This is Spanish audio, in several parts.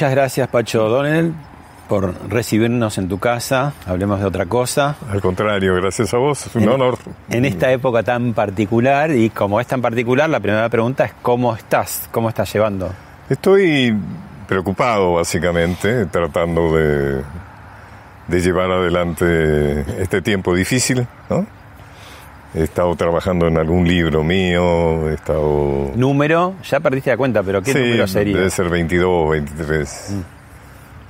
Muchas gracias, Pacho O'Donnell, por recibirnos en tu casa. Hablemos de otra cosa. Al contrario, gracias a vos, es un honor. En esta época tan particular, y como es tan particular, la primera pregunta es ¿cómo estás? ¿Cómo estás llevando? Estoy preocupado, básicamente, tratando de, de llevar adelante este tiempo difícil, ¿no? He estado trabajando en algún libro mío, he estado... ¿Número? Ya perdiste la cuenta, pero ¿qué Sí, número sería? Debe ser 22, 23.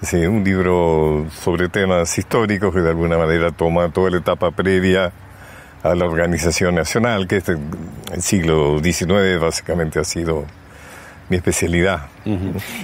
Sí, un libro sobre temas históricos que de alguna manera toma toda la etapa previa a la organización nacional, que este, el siglo XIX básicamente ha sido mi especialidad.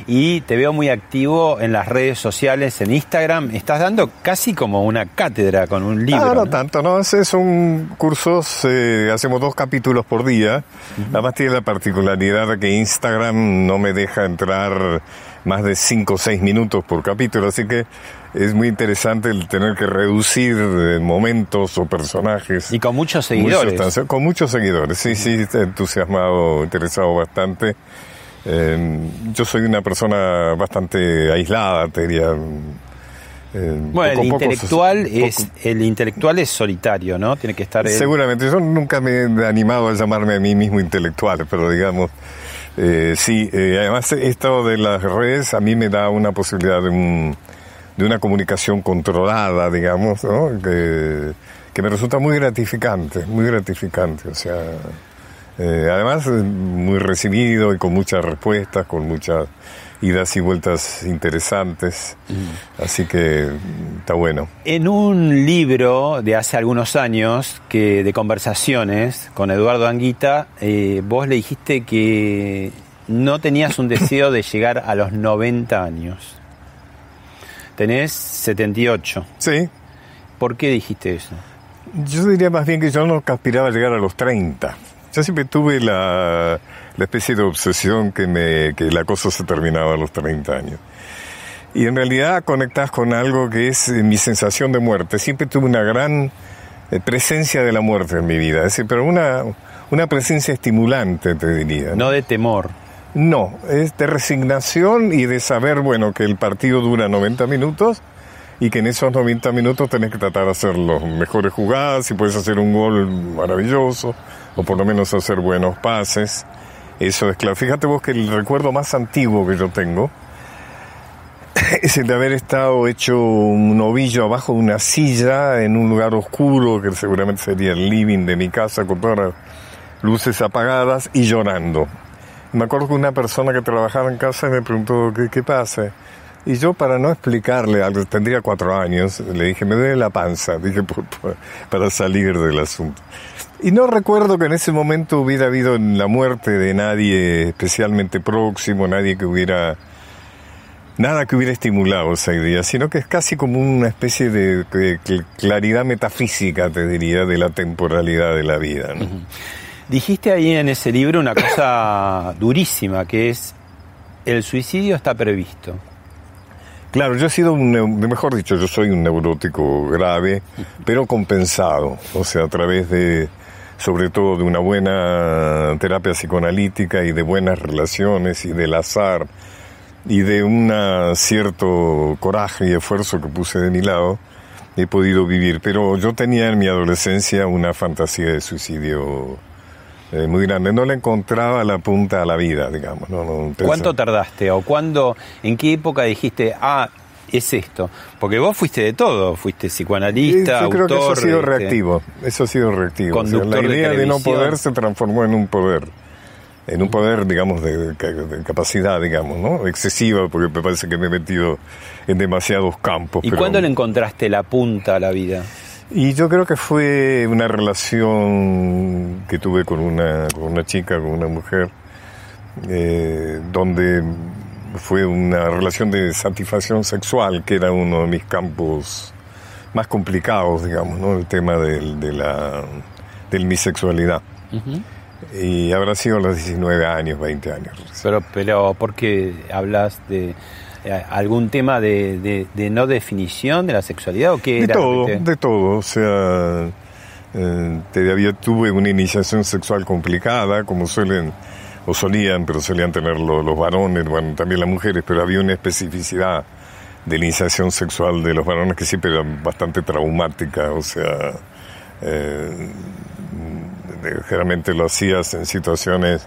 Y te veo muy activo en las redes sociales, en Instagram. Estás dando casi como una cátedra con un libro. Ah, no ¿no? tanto, no, ese son cursos, eh, hacemos dos capítulos por día. Además tiene la particularidad de que Instagram no me deja entrar más de 5 o 6 minutos por capítulo, así que es muy interesante el tener que reducir eh, momentos o personajes. Y con muchos seguidores. Con muchos seguidores, sí, sí, entusiasmado, interesado bastante. Eh, yo soy una persona bastante aislada, te diría. Eh, Bueno, poco- el intelectual poco- es el intelectual es solitario, ¿no? Tiene que estar. Seguramente, yo nunca me he animado a llamarme a mí mismo intelectual, pero digamos, eh, sí, eh, además esto de las redes a mí me da una posibilidad de, un- de una comunicación controlada, digamos, ¿no? que, que me resulta muy gratificante, muy gratificante, o sea, eh, además muy recibido y con muchas respuestas, con muchas idas y vueltas interesantes, así que mm, está bueno. En un libro de hace algunos años que de conversaciones con Eduardo Anguita, eh, vos le dijiste que no tenías un deseo de llegar a los 90 años. Tenés 78. Sí, ¿Por qué dijiste eso? Yo diría más bien que yo no aspiraba a llegar a los 30. Yo siempre tuve la, la especie de obsesión que, me, que la cosa se terminaba a los 30 años. Y en realidad conectás con algo que es eh, mi sensación de muerte. Siempre tuve una gran eh, presencia de la muerte en mi vida, es decir, pero una, una presencia estimulante, te diría. No de temor. No, es de resignación y de saber, bueno, que el partido dura 90 minutos y que en esos 90 minutos tenés que tratar de hacer las mejores jugadas, si puedes hacer un gol maravilloso, o por lo menos hacer buenos pases. Eso es claro. Fíjate vos que el recuerdo más antiguo que yo tengo es el de haber estado hecho un ovillo abajo de una silla en un lugar oscuro, que seguramente sería el living de mi casa, con todas las luces apagadas y llorando. Me acuerdo que una persona que trabajaba en casa me preguntó, ¿qué, qué pasa? Y yo, para no explicarle algo, tendría cuatro años, le dije, me duele la panza, dije, para salir del asunto. Y no recuerdo que en ese momento hubiera habido la muerte de nadie especialmente próximo, nadie que hubiera, nada que hubiera estimulado esa idea, sino que es casi como una especie de, de cl- claridad metafísica, te diría, de la temporalidad de la vida. ¿no? Dijiste ahí en ese libro una cosa durísima, que es el suicidio está previsto. Claro, yo he sido un, mejor dicho, yo soy un neurótico grave, pero compensado, o sea, a través de, sobre todo de una buena terapia psicoanalítica y de buenas relaciones y del azar y de un cierto coraje y esfuerzo que puse de mi lado, he podido vivir. Pero yo tenía en mi adolescencia una fantasía de suicidio eh, muy grande. No le encontraba la punta a la vida, digamos. No, no, ¿Cuánto tardaste o cuándo, en qué época dijiste, ah, es esto? Porque vos fuiste de todo, fuiste psicoanalista, Yo creo que eso ha sido este, reactivo. Eso ha sido reactivo. O sea, Conductor la de idea de, no poder se transformó en un poder. En un poder, digamos, de capacidad, digamos, ¿no? Excesiva, porque me parece que me he metido en demasiados campos. ¿Y pero- cuándo le encontraste la punta a la vida? Y yo creo que fue una relación que tuve con una, con una chica, con una mujer, eh, donde fue una relación de satisfacción sexual, que era uno de mis campos más complicados, digamos, ¿no? El tema del- de, la, de mi sexualidad. Y habrá sido a los 19 años, 20 años. Pero, pero ¿por qué hablas de eh, algún tema de, de- de no definición de la sexualidad o qué De era? todo, de todo. O sea, eh, te- había- tuve una iniciación sexual complicada, como suelen, o solían, pero solían tener lo- los varones, bueno, también las mujeres, pero había una especificidad de la iniciación sexual de los varones que siempre era bastante traumática, o sea, eh, generalmente lo hacías en situaciones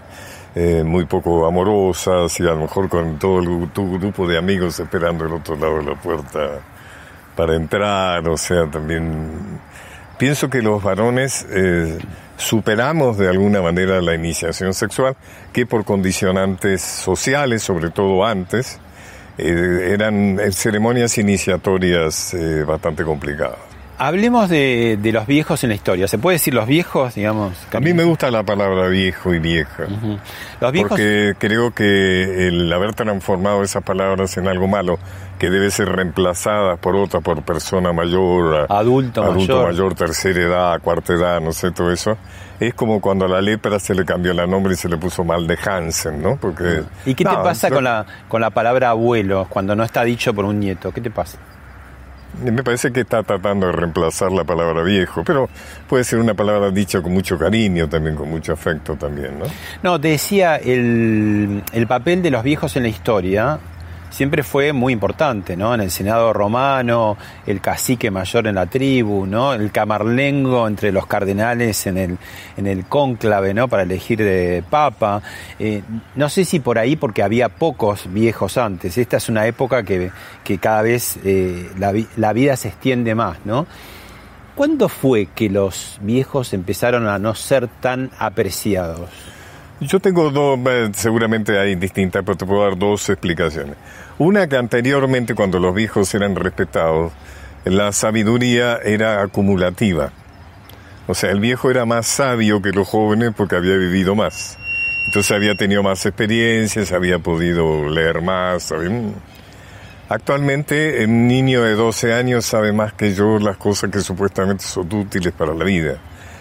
eh, muy poco amorosas y a lo mejor con todo el, tu grupo de amigos esperando el otro lado de la puerta para entrar, o sea, también pienso que los varones eh, superamos de alguna manera la iniciación sexual, que por condicionantes sociales, sobre todo antes, eh, eran eh, ceremonias iniciatorias eh, bastante complicadas. Hablemos de, de los viejos en la historia. ¿Se puede decir los viejos, digamos? A mí me gusta la palabra viejo y vieja. Los viejos Porque creo que el haber transformado esas palabras en algo malo, que debe ser reemplazada por otra, por persona mayor, Adulto adulto mayor. mayor, tercera edad, cuarta edad, no sé, todo eso, es como cuando a la lepra se le cambió el nombre y se le puso mal de Hansen, ¿no? Porque, ¿Y qué te pasa yo- con la, con la palabra abuelo cuando no está dicho por un nieto? ¿Qué te pasa? Me parece que está tratando de reemplazar la palabra viejo, pero puede ser una palabra dicha con mucho cariño también, con mucho afecto también, ¿no? No, te decía, el, el papel de los viejos en la historia siempre fue muy importante, ¿no? En el Senado romano, el cacique mayor en la tribu, ¿no? El camarlengo entre los cardenales en el, en el cónclave, ¿no? Para elegir de papa. Eh, no sé si por ahí, porque había pocos viejos antes. Esta es una época que, que cada vez eh, la, la vida se extiende más, ¿no? ¿Cuándo fue que los viejos empezaron a no ser tan apreciados? Yo tengo dos, eh, seguramente hay distintas, pero te puedo dar dos explicaciones. Una que anteriormente, cuando los viejos eran respetados, la sabiduría era acumulativa. O sea, el viejo era más sabio que los jóvenes porque había vivido más. Entonces había tenido más experiencias, había podido leer más. Actualmente, un niño de 12 años sabe más que yo las cosas que supuestamente son útiles para la vida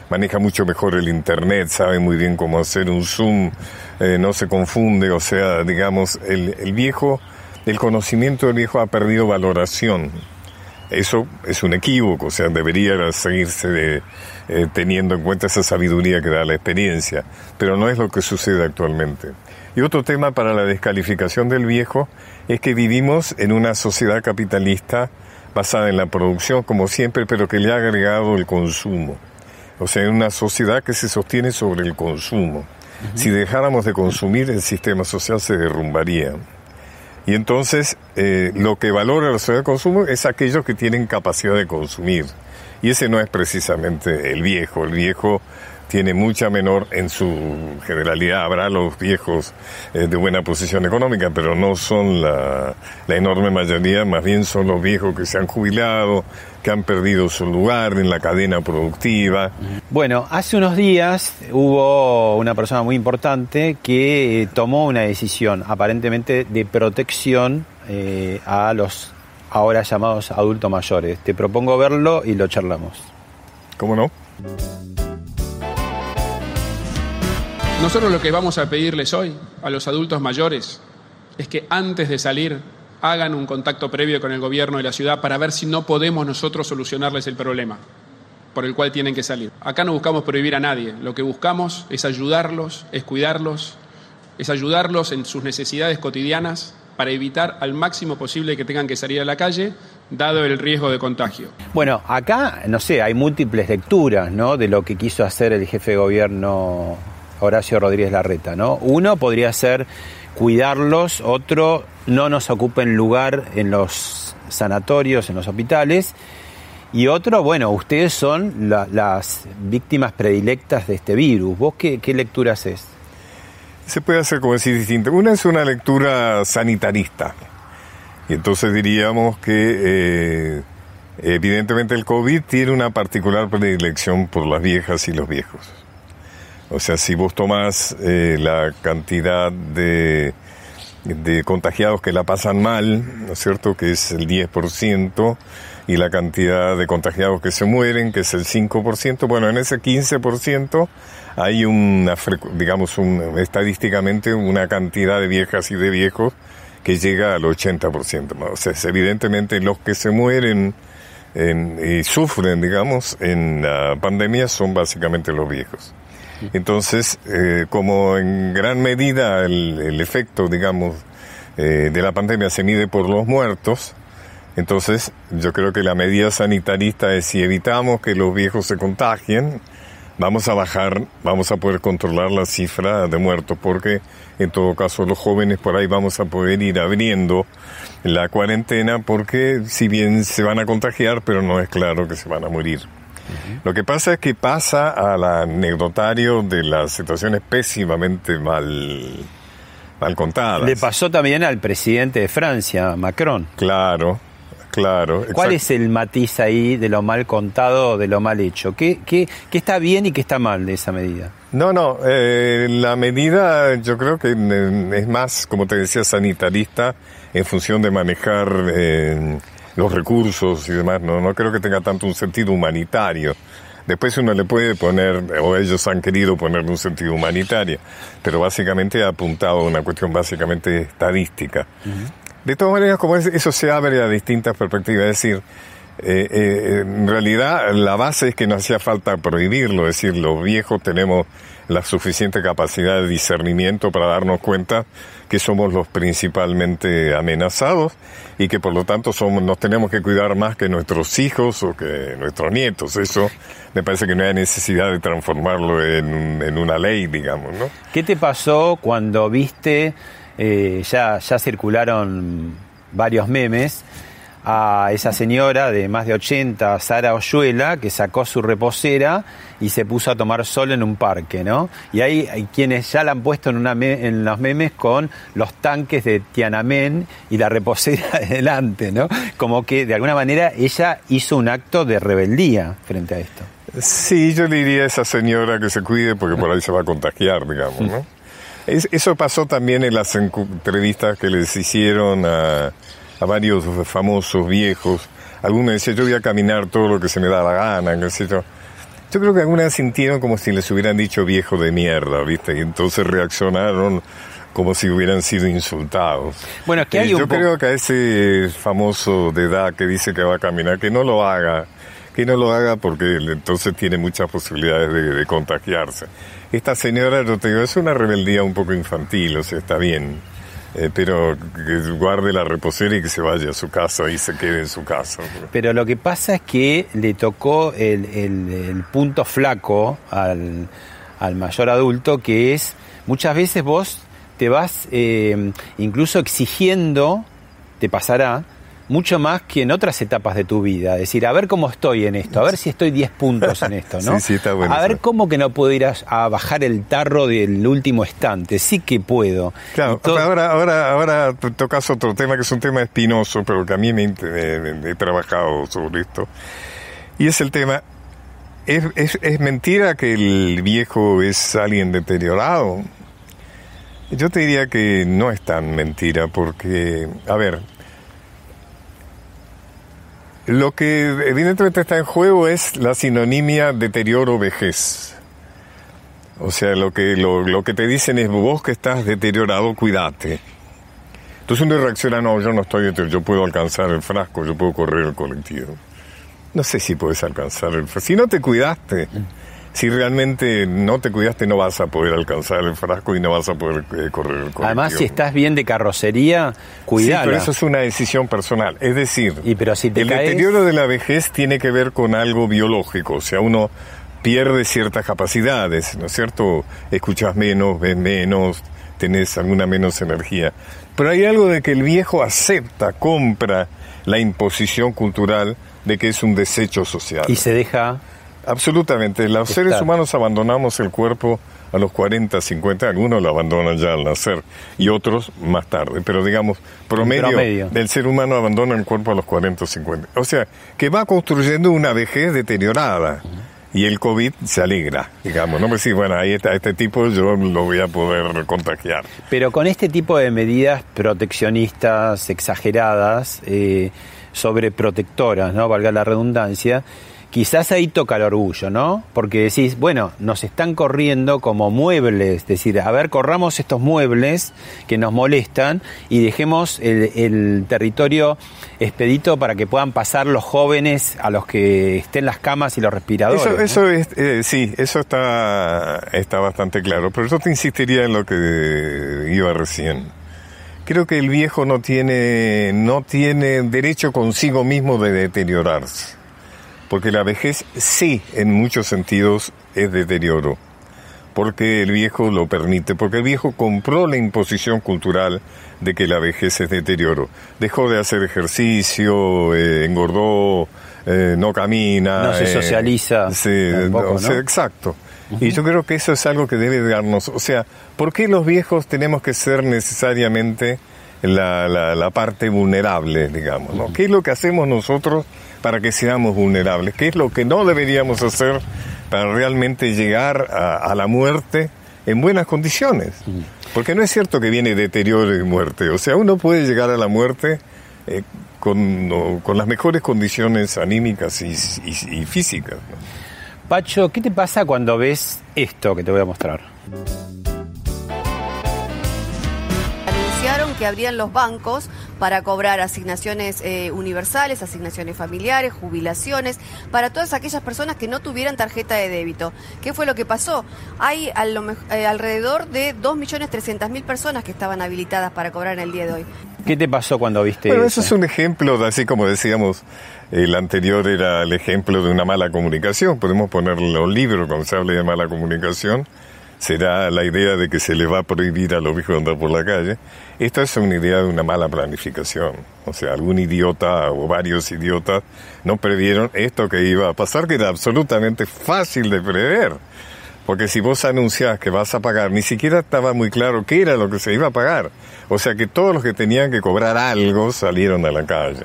maneja mucho mejor el internet, sabe muy bien cómo hacer un zoom, eh, no se confunde, o sea, digamos, el, el viejo, el conocimiento del viejo ha perdido valoración. Eso es un equívoco, o sea, debería seguirse de, eh, teniendo en cuenta esa sabiduría que da la experiencia, pero no es lo que sucede actualmente. Y otro tema para la descalificación del viejo es que vivimos en una sociedad capitalista basada en la producción, como siempre, pero que le ha agregado el consumo. O sea, una sociedad que se sostiene sobre el consumo. Si dejáramos de consumir, el sistema social se derrumbaría. Y entonces, eh, lo que valora la sociedad de consumo es aquellos que tienen capacidad de consumir. Y ese no es precisamente el viejo. El viejo tiene mucha menor en su generalidad. Habrá los viejos eh, de buena posición económica, pero no son la, la enorme mayoría, más bien son los viejos que se han jubilado, que han perdido su lugar en la cadena productiva. Bueno, hace unos días hubo una persona muy importante que eh, tomó una decisión aparentemente de protección eh, a los ahora llamados adultos mayores. Te propongo verlo y lo charlamos. ¿Cómo no? Nosotros lo que vamos a pedirles hoy a los adultos mayores es que antes de salir hagan un contacto previo con el gobierno de la ciudad para ver si no podemos nosotros solucionarles el problema por el cual tienen que salir. Acá no buscamos prohibir a nadie, lo que buscamos es ayudarlos, es cuidarlos, es ayudarlos en sus necesidades cotidianas para evitar al máximo posible que tengan que salir a la calle, dado el riesgo de contagio. Bueno, acá, no sé, hay múltiples lecturas, ¿no? De lo que quiso hacer el jefe de gobierno Horacio Rodríguez Larreta, ¿no? Uno podría ser cuidarlos, otro no nos ocupen lugar en los sanatorios, en los hospitales, y otro, bueno, ustedes son las víctimas predilectas de este virus. ¿Vos qué, qué lectura haces? Se puede hacer como decir distinto. Una es una lectura sanitarista. Y entonces diríamos que eh, evidentemente el COVID tiene una particular predilección por las viejas y los viejos. O sea, si vos tomás eh, la cantidad de, de contagiados que la pasan mal, ¿no es cierto? Que es el 10%, y la cantidad de contagiados que se mueren, que es el 5%. Bueno, en ese 15% hay una, digamos, un, estadísticamente una cantidad de viejas y de viejos que llega al 80%. O sea, evidentemente los que se mueren y sufren, digamos, en la pandemia son básicamente los viejos. Entonces, eh, como en gran medida el, efecto, digamos, eh, de la pandemia se mide por los muertos, entonces, yo creo que la medida sanitarista es si evitamos que los viejos se contagien, vamos a bajar, vamos a poder controlar la cifra de muertos, porque en todo caso los jóvenes por ahí vamos a poder ir abriendo la cuarentena, porque si bien se van a contagiar, pero no es claro que se van a morir. Lo que pasa es que pasa al anecdotario de las situaciones pésimamente mal, mal contadas. Le pasó también al presidente de Francia, Macron. Claro, Claro. ¿Cuál es el matiz ahí de lo mal contado o de lo mal hecho? ¿Qué, qué, qué está bien y qué está mal de esa medida? No, no, eh, la medida yo creo que es más, como te decía, sanitarista en función de manejar eh, los recursos y demás. No, no creo que tenga tanto un sentido humanitario. Después uno le puede poner, o ellos han querido ponerle un sentido humanitario, pero básicamente ha apuntado a una cuestión básicamente estadística. De todas maneras, como eso se abre a distintas perspectivas, es decir, eh, eh, en realidad la base es que no hacía falta prohibirlo, es decir, los viejos tenemos la suficiente capacidad de discernimiento para darnos cuenta que somos los principalmente amenazados y que por lo tanto somos, nos tenemos que cuidar más que nuestros hijos o que nuestros nietos. Eso me parece que no hay necesidad de transformarlo en, en una ley, digamos, ¿no? ¿Qué te pasó cuando viste eh, ya, ya circularon varios memes a esa señora de más de 80, Sara Oyuela, que sacó su reposera y se puso a tomar sol en un parque, ¿no? Y hay, hay quienes ya la han puesto en, una en los memes con los tanques de Tiananmen y la reposera delante, ¿no? Como que de alguna manera ella hizo un acto de rebeldía frente a esto. Sí, yo le diría a esa señora que se cuide porque por ahí se va a contagiar, digamos, ¿no? eso pasó también en las entrevistas que les hicieron a, varios famosos viejos. Algunos decían, yo voy a caminar todo lo que se me da la gana, qué sé yo. Yo creo que algunas sintieron como si les hubieran dicho viejo de mierda, ¿viste? Y entonces reaccionaron como si hubieran sido insultados. Bueno, que hay Yo creo que a ese famoso de edad que dice que va a caminar, que no lo haga, que no lo haga porque entonces tiene muchas posibilidades de contagiarse. Esta señora, yo te digo, es una rebeldía un poco infantil, o sea, está bien. Eh, pero que guarde la reposera y que se vaya a su casa y se quede en su casa. Pero lo que pasa es que le tocó el, punto flaco al, mayor adulto, que es muchas veces vos te vas eh, incluso exigiendo, te pasará, mucho más que en otras etapas de tu vida. Decir, a ver cómo estoy en esto, a ver si estoy 10 puntos en esto, ¿no? Sí, sí, está bueno. A ver cómo que no puedo ir a, bajar el tarro del último estante. Sí que puedo. Claro, ahora, ahora, ahora tocas otro tema que es un tema espinoso, pero que a mí me, he trabajado sobre esto. Y es el tema, ¿es, es, es mentira que el viejo es alguien deteriorado? Yo te diría que no es tan mentira, porque, a ver, lo que evidentemente está en juego es la sinonimia deterioro-vejez. O sea, lo que, lo, que te dicen es vos que estás deteriorado, cuídate. Entonces uno reacciona, no, yo no estoy, yo puedo alcanzar el frasco, yo puedo correr el colectivo. No sé si puedes alcanzar el frasco. Si no te cuidaste, si realmente no te cuidaste, no vas a poder alcanzar el frasco y no vas a poder eh, correr el. Además, si estás bien de carrocería, cuidado. Sí, pero eso es una decisión personal. Es decir, Y pero si te el caes- deterioro de la vejez tiene que ver con algo biológico. O sea, uno pierde ciertas capacidades, ¿no es cierto? Escuchas menos, ves menos, tenés alguna menos energía. Pero hay algo de que el viejo acepta, compra la imposición cultural de que es un desecho social. Y se deja. Absolutamente. Los Está. seres humanos abandonamos el cuerpo a los 40, 50, algunos lo abandonan ya al nacer y otros más tarde. Pero digamos, promedio, promedio. del ser humano abandona el cuerpo a los 40 o 50. O sea, que va construyendo una vejez deteriorada. Y el COVID se alegra, digamos, ¿no? Pues sí, bueno, ahí está, este tipo yo lo voy a poder contagiar. Pero con este tipo de medidas proteccionistas, exageradas, eh, sobreprotectoras, ¿no? Valga la redundancia, quizás ahí toca el orgullo, ¿no? Porque decís, bueno, nos están corriendo como muebles, es decir, a ver, corramos estos muebles que nos molestan y dejemos el, el territorio expedito para que puedan pasar los jóvenes a los que estén las camas y los respiradores. Eso, ¿no? eso es, eh, sí, eso está, está bastante claro. Pero yo te insistiría en lo que iba recién. Creo que el viejo no tiene, no tiene derecho consigo mismo de deteriorarse. Porque la vejez sí, en muchos sentidos, es deterioro. Porque el viejo lo permite, porque el viejo compró la imposición cultural de que la vejez es deterioro. Dejó de hacer ejercicio, eh, engordó, eh, no camina. No se eh, socializa sí, tampoco, exacto. Y yo creo que eso es algo que debe darnos. O sea, ¿por qué los viejos tenemos que ser necesariamente la, la, la parte vulnerable, digamos? ¿no? ¿Qué es lo que hacemos nosotros para que seamos vulnerables? ¿Qué es lo que no deberíamos hacer para realmente llegar a, a la muerte en buenas condiciones? Porque no es cierto que viene deterioro y muerte. O sea, uno puede llegar a la muerte eh, con, no, con las mejores condiciones anímicas y, y, y físicas. ¿no? Pacho, ¿qué te pasa cuando ves esto que te voy a mostrar? Anunciaron que abrían los bancos para cobrar asignaciones eh, universales, asignaciones familiares, jubilaciones, para todas aquellas personas que no tuvieran tarjeta de débito. ¿Qué fue lo que pasó? Hay a lo eh, alrededor de 2.300.000 personas que estaban habilitadas para cobrar en el día de hoy. ¿Qué te pasó cuando viste Bueno, eso? eso es un ejemplo, de- así como decíamos, el anterior era el ejemplo de una mala comunicación. Podemos ponerlo en libro cuando se hable de mala comunicación. Será la idea de que se le va a prohibir a los viejos andar por la calle. Esta es una idea de una mala planificación. O sea, algún idiota o varios idiotas no previeron esto que iba a pasar, que era absolutamente fácil de prever. Porque si vos anunciás que vas a pagar, ni siquiera estaba muy claro qué era lo que se iba a pagar. O sea que todos los que tenían que cobrar algo salieron a la calle.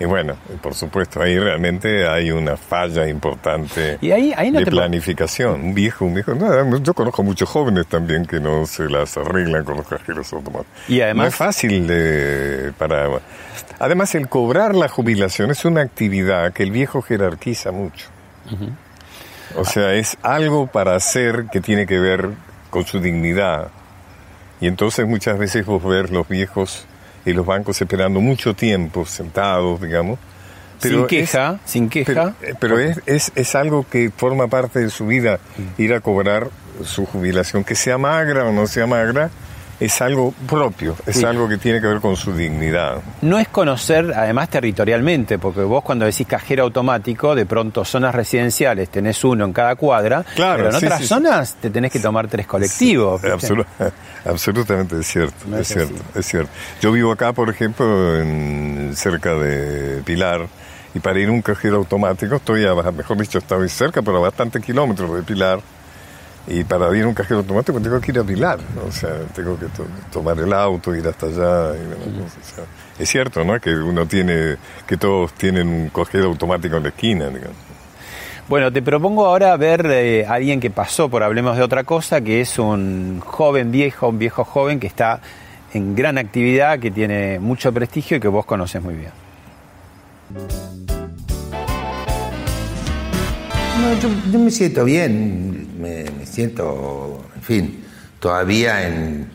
Y bueno, por supuesto, ahí realmente hay una falla importante Y ahí- ahí no de te- planificación. Un viejo, un viejo. no, yo conozco muchos jóvenes también que no se las arreglan con los cajeros automáticos. Y además- No es fácil de, para... Además, el cobrar la jubilación es una actividad que el viejo jerarquiza mucho. O sea, es algo para hacer que tiene que ver con su dignidad. Y entonces muchas veces vos ver los viejos en los bancos esperando mucho tiempo sentados, digamos. sin es- queja, sin queja. pero, eh, pero es, es, es algo que forma parte de su vida, ir a cobrar su jubilación, que sea magra o no sea magra, es algo propio, es Sí. algo que tiene que ver con su dignidad. No es conocer, además territorialmente, porque vos cuando decís cajero automático, de pronto zonas residenciales tenés uno en cada cuadra, Claro, pero en sí, otras sí, zonas te tenés que tomar tres colectivos. absolutamente es cierto, No es cierto, es cierto. Yo vivo acá, por ejemplo, en, cerca de Pilar, y para ir a un cajero automático estoy, a, mejor dicho, estoy cerca, pero a bastantes kilómetros de Pilar. Y para ir a un cajero automático tengo que ir a Pilar, ¿no? o sea, tengo que to- tomar el auto, ir hasta allá. y bueno, o sea, es cierto, ¿no? Que uno tiene, que todos tienen un cajero automático en la esquina, digamos. Bueno, te propongo ahora ver eh, a alguien que pasó por Hablemos de otra cosa, que es un joven viejo, un viejo joven que está en gran actividad, que tiene mucho prestigio y que vos conoces muy bien. No, yo, yo me siento bien, me, me siento, en fin, todavía en,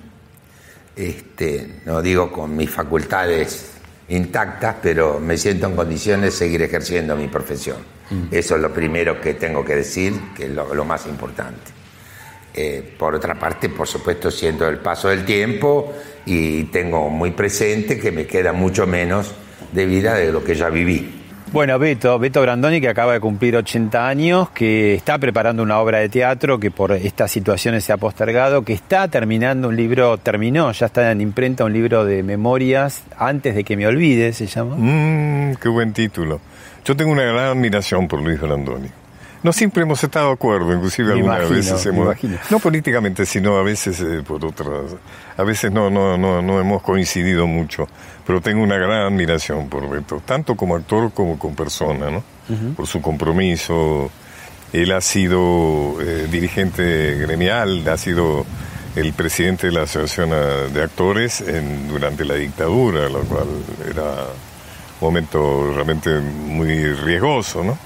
este, no digo con mis facultades intactas, pero me siento en condiciones de seguir ejerciendo mi profesión. Eso es lo primero que tengo que decir, que es lo, lo más importante. Eh, por otra parte, por supuesto, siento el paso del tiempo y tengo muy presente que me queda mucho menos de vida de lo que ya viví. Bueno, Beto, Beto Brandoni, que acaba de cumplir 80 años, que está preparando una obra de teatro que por estas situaciones se ha postergado, que está terminando un libro, terminó, ya está en imprenta un libro de memorias, antes de que me olvide, se llama. Mmm, qué buen título. Yo tengo una gran admiración por Luis Brandoni. No siempre hemos estado de acuerdo, inclusive Me algunas imagino, veces hemos, imagino. no políticamente, sino a veces eh, por otras, a veces no, no, no, no hemos coincidido mucho, pero tengo una gran admiración por Beto, tanto como actor como como persona, ¿no? Por su compromiso. Él ha sido eh, dirigente gremial, ha sido el presidente de la Asociación eh, de Actores en- durante la dictadura, lo cual era momento realmente muy riesgoso, ¿no?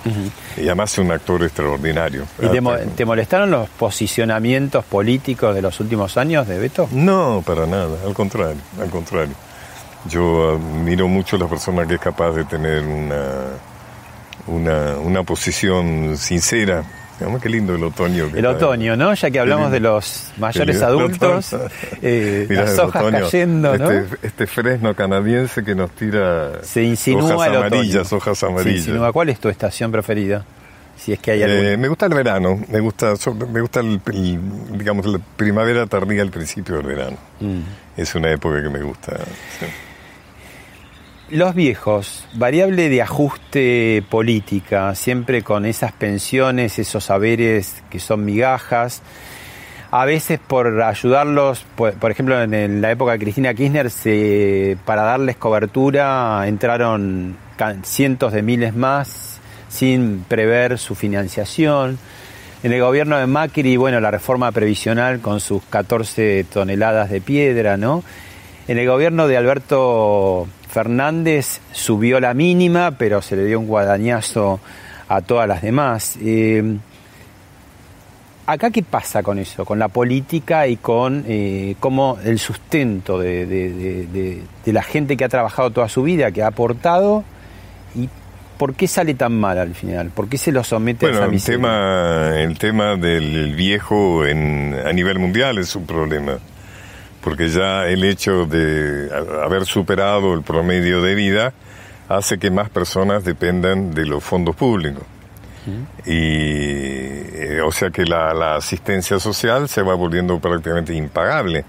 Y además un actor extraordinario. ¿Y te, mo- te molestaron los posicionamientos políticos de los últimos años de Beto? No, para nada, al contrario, al contrario. Yo admiro mucho a la persona que es capaz de tener una, una, una posición sincera. Digamos, qué lindo el otoño. que El otoño, ¿no? Ya que hablamos de los mayores adultos, eh, Mirá, las hojas otoño, cayendo, ¿no? Este, este fresno canadiense que nos tira Se insinúa hojas el otoño. amarillas, hojas Se amarillas. insinúa. ¿Cuál es tu estación preferida? Si es que hay alguna. Eh, me gusta el verano, me gusta, me gusta el, el, digamos la primavera tardía al principio del verano. Mm. Es una época que me gusta. sí. Los viejos, variable de ajuste política, siempre con esas pensiones, esos saberes que son migajas. A veces por ayudarlos, por, por ejemplo en la época de Cristina Kirchner, se, para darles cobertura entraron cientos de miles más sin prever su financiación. En el gobierno de Macri, bueno, la reforma previsional con sus 14 toneladas de piedra, ¿no? En el gobierno de Alberto Fernández subió la mínima, pero se le dio un guadañazo a todas las demás. Eh, ¿Acá qué pasa con eso? Con la política y con eh, cómo el sustento de, de- de- de- de la gente que ha trabajado toda su vida, que ha aportado, y por qué sale tan mal al final? ¿Por qué se lo somete a Bueno, esa el tema, el tema del viejo en, a nivel mundial es un problema, porque ya el hecho de haber superado el promedio de vida hace que más personas dependan de los fondos públicos. Y, eh, o sea que la, la asistencia social se va volviendo prácticamente impagable.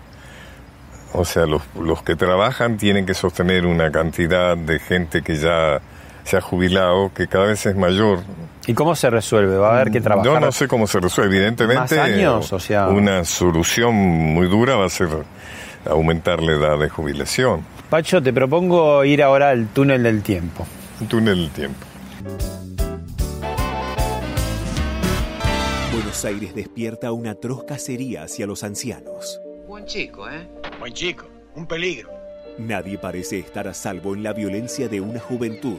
O sea, los, los que trabajan tienen que sostener una cantidad de gente que ya se ha jubilado, que cada vez es mayor. ¿Y cómo se resuelve? ¿Va a haber que trabajar? Yo no sé cómo se resuelve. Evidentemente, ¿Más años? O sea- una solución muy dura va a ser aumentar la edad de jubilación. Pacho, te propongo ir ahora al túnel del tiempo. Un túnel del tiempo. Buenos Aires despierta una atroz cacería hacia los ancianos. Buen chico, ¿eh? Buen chico, un peligro. Nadie parece estar a salvo en la violencia de una juventud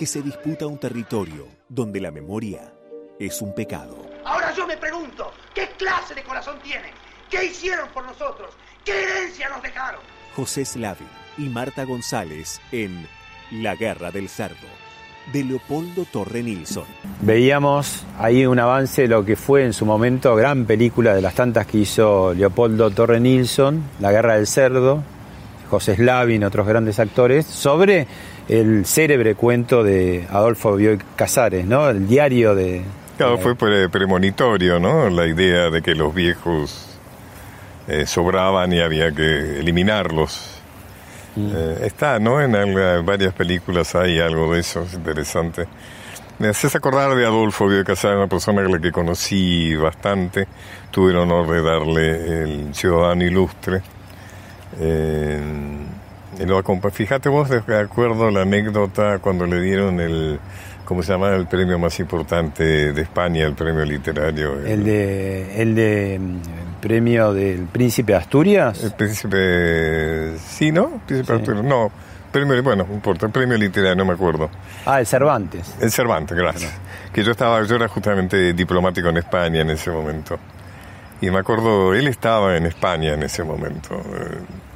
que se disputa un territorio donde la memoria es un pecado. Ahora yo me pregunto, ¿qué clase de corazón tienen? ¿Qué hicieron por nosotros? ¿Qué herencia nos dejaron? José Slavin y Marta González en La Guerra del Cerdo, de Leopoldo Torre Nilsson. Veíamos ahí un avance de lo que fue en su momento gran película de las tantas que hizo Leopoldo Torre Nilsson, La Guerra del Cerdo, José Slavin, otros grandes actores, sobre el célebre cuento de Adolfo Bioy Casares, ¿no? El diario de... Claro, fue pre- premonitorio, ¿no? La idea de que los viejos eh, sobraban y había que eliminarlos. Eh, está, ¿no? En alga- varias películas hay algo de eso, es interesante. Me haces acordar de Adolfo Bioy Casares, una persona a la que conocí bastante. Tuve el honor de darle el Ciudadano Ilustre. Eh, lo Fíjate vos, de acuerdo la anécdota cuando le dieron el, ¿cómo se llama? El premio más importante de España, el premio literario. El de, el de mm, premio del Príncipe de Asturias. El príncipe, sí, ¿no? Príncipe Arturo, no. Premio, bueno, no importa, el premio literario, no me acuerdo. Ah, el Cervantes. El Cervantes, gracias. Que yo estaba, yo era justamente diplomático en España en ese momento. Y me acuerdo, él estaba en España en ese momento.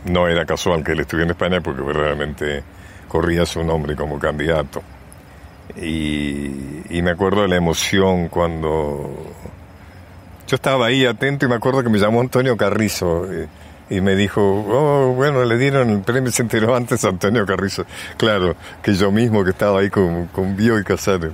No era casual que él estuviera en España porque realmente corría su nombre como candidato. Y, me acuerdo de la emoción cuando yo estaba ahí atento y me acuerdo que me llamó Antonio Carrizo eh, y me dijo, oh, bueno, le dieron el premio, se antes a Antonio Carrizo. Claro, que yo mismo que estaba ahí con, con Bio y Casares.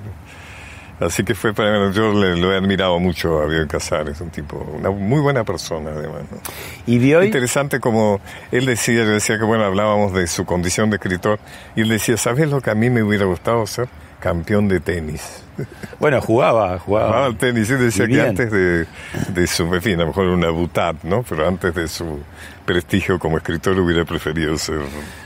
Así que fue para mí, yo le, lo he admirado mucho a Bioy Casares, un tipo, una muy buena persona además. ¿no? Y Bioy, Interesante como él decía, yo decía que bueno, hablábamos de su condición de escritor, y él decía, ¿sabes lo que a mí me hubiera gustado ser? Campeón de tenis. bueno, jugaba, jugaba. Jugaba al tenis, y decía Y que antes de, de su, en fin, a lo mejor una butat, ¿no? Pero antes de su prestigio como escritor hubiera preferido ser...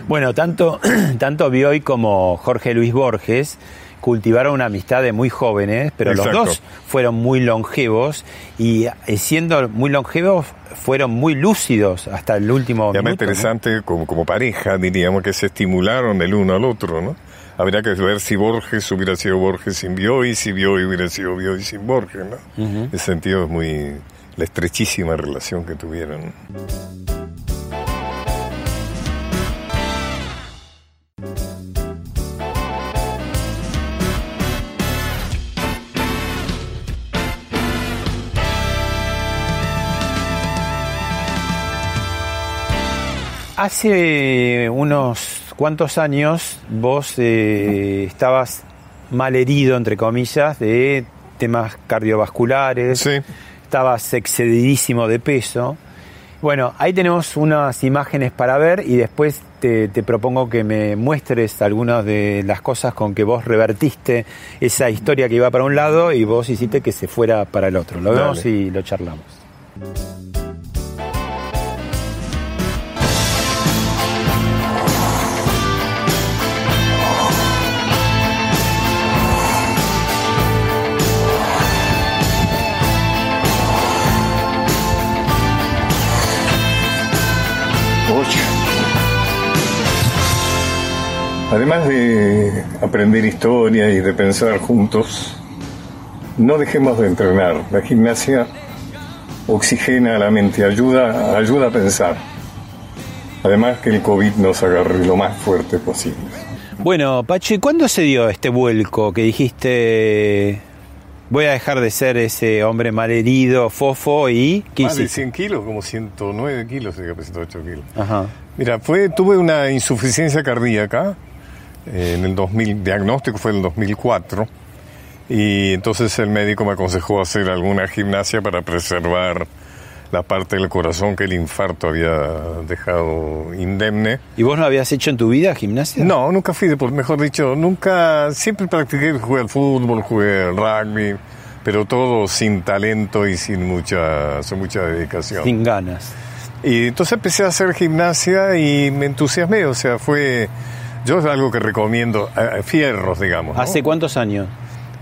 Bueno, tanto, tanto Bioy como Jorge Luis Borges cultivaron una amistad de muy jóvenes, pero Exacto. los dos fueron muy longevos y eh, siendo muy longevos fueron muy lúcidos hasta el último Y además minuto. ¿no? interesante como, como pareja, diríamos, que se estimularon el uno al otro, ¿no? Habría que ver si Borges hubiera sido Borges sin Bioy, si Bioy hubiera sido Bioy sin Borges, ¿no? En ese sentido es muy la estrechísima relación que tuvieron. Hace unos cuantos años vos eh, estabas mal herido, entre comillas, de temas cardiovasculares, Sí. estabas excedidísimo de peso. Bueno, ahí tenemos unas imágenes para ver y después te, te propongo que me muestres algunas de las cosas con que vos revertiste esa historia que iba para un lado y vos hiciste que se fuera para el otro. Lo Dale. vemos y lo charlamos. Además de aprender historia y de pensar juntos, no dejemos de entrenar. La gimnasia oxigena la mente, ayuda, ayuda a pensar. Además que el COVID nos agarre lo más fuerte posible. Bueno, Pachi, ¿cuándo se dio este vuelco que dijiste voy a dejar de ser ese hombre malherido, fofo y qué Más de hiciste? 100 kilos, como 109 kilos, que 108 kilos. Ajá. Mira, fue, tuve una insuficiencia cardíaca en el 2000, diagnóstico fue en el 2004, y entonces el médico me aconsejó hacer alguna gimnasia para preservar la parte del corazón que el infarto había dejado indemne. ¿Y vos no habías hecho en tu vida gimnasia? No, nunca fui deporte, mejor dicho, nunca, siempre practiqué, jugué al fútbol, jugué al rugby, pero todo sin talento y sin mucha, sin mucha dedicación. Sin ganas. Y entonces empecé a hacer gimnasia y me entusiasmé, o sea, fue, yo es algo que recomiendo, eh, fierros, digamos. ¿no? ¿Hace cuántos años?